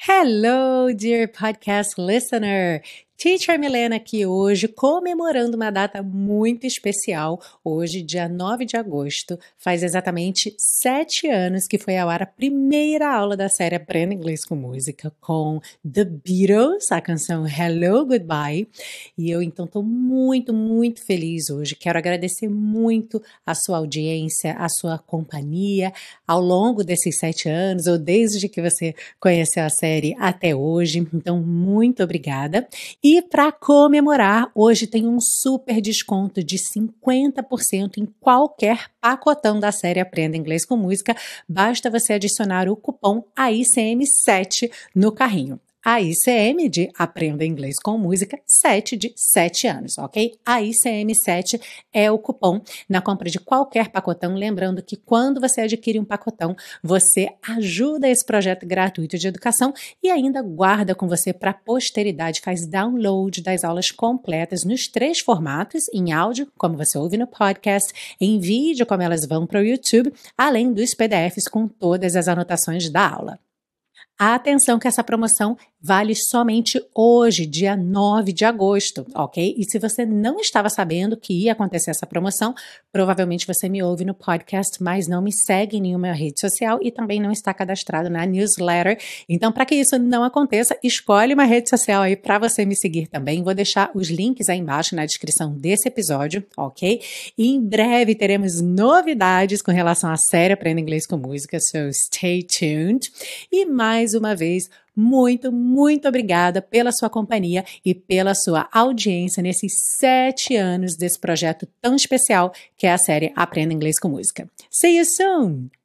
Hello, dear podcast listener. Teacher Milena aqui hoje, comemorando uma data muito especial. Hoje, dia 9 de agosto, faz exatamente sete anos que foi ao ar a primeira aula da série Aprenda Inglês com Música com The Beatles, a canção Hello Goodbye. E eu então estou muito, muito feliz hoje. Quero agradecer muito a sua audiência, a sua companhia ao longo desses sete anos, ou desde que você conheceu a série até hoje. Então, muito obrigada. E para comemorar, hoje tem um super desconto de 50% em qualquer pacotão da série Aprenda Inglês com Música. Basta você adicionar o cupom AICM7 no carrinho. A ICM de Aprenda Inglês com Música 7 de 7 anos, ok? A ICM 7 é o cupom na compra de qualquer pacotão. Lembrando que quando você adquire um pacotão, você ajuda esse projeto gratuito de educação e ainda guarda com você para a posteridade, faz download das aulas completas nos três formatos, em áudio, como você ouve no podcast, em vídeo, como elas vão para o YouTube, além dos PDFs com todas as anotações da aula. Atenção que essa promoção vale somente hoje, dia 9 de agosto, ok? E se você não estava sabendo que ia acontecer essa promoção, provavelmente você me ouve no podcast, mas não me segue em nenhuma rede social e também não está cadastrado na newsletter. Então, para que isso não aconteça, escolhe uma rede social aí para você me seguir também. Vou deixar os links aí embaixo na descrição desse episódio, ok? E em breve teremos novidades com relação à série Aprenda Inglês com Música, so stay tuned. E mais uma vez, muito, muito obrigada pela sua companhia e pela sua audiência nesses sete anos desse projeto tão especial que é a série Aprenda Inglês com Música. See you soon!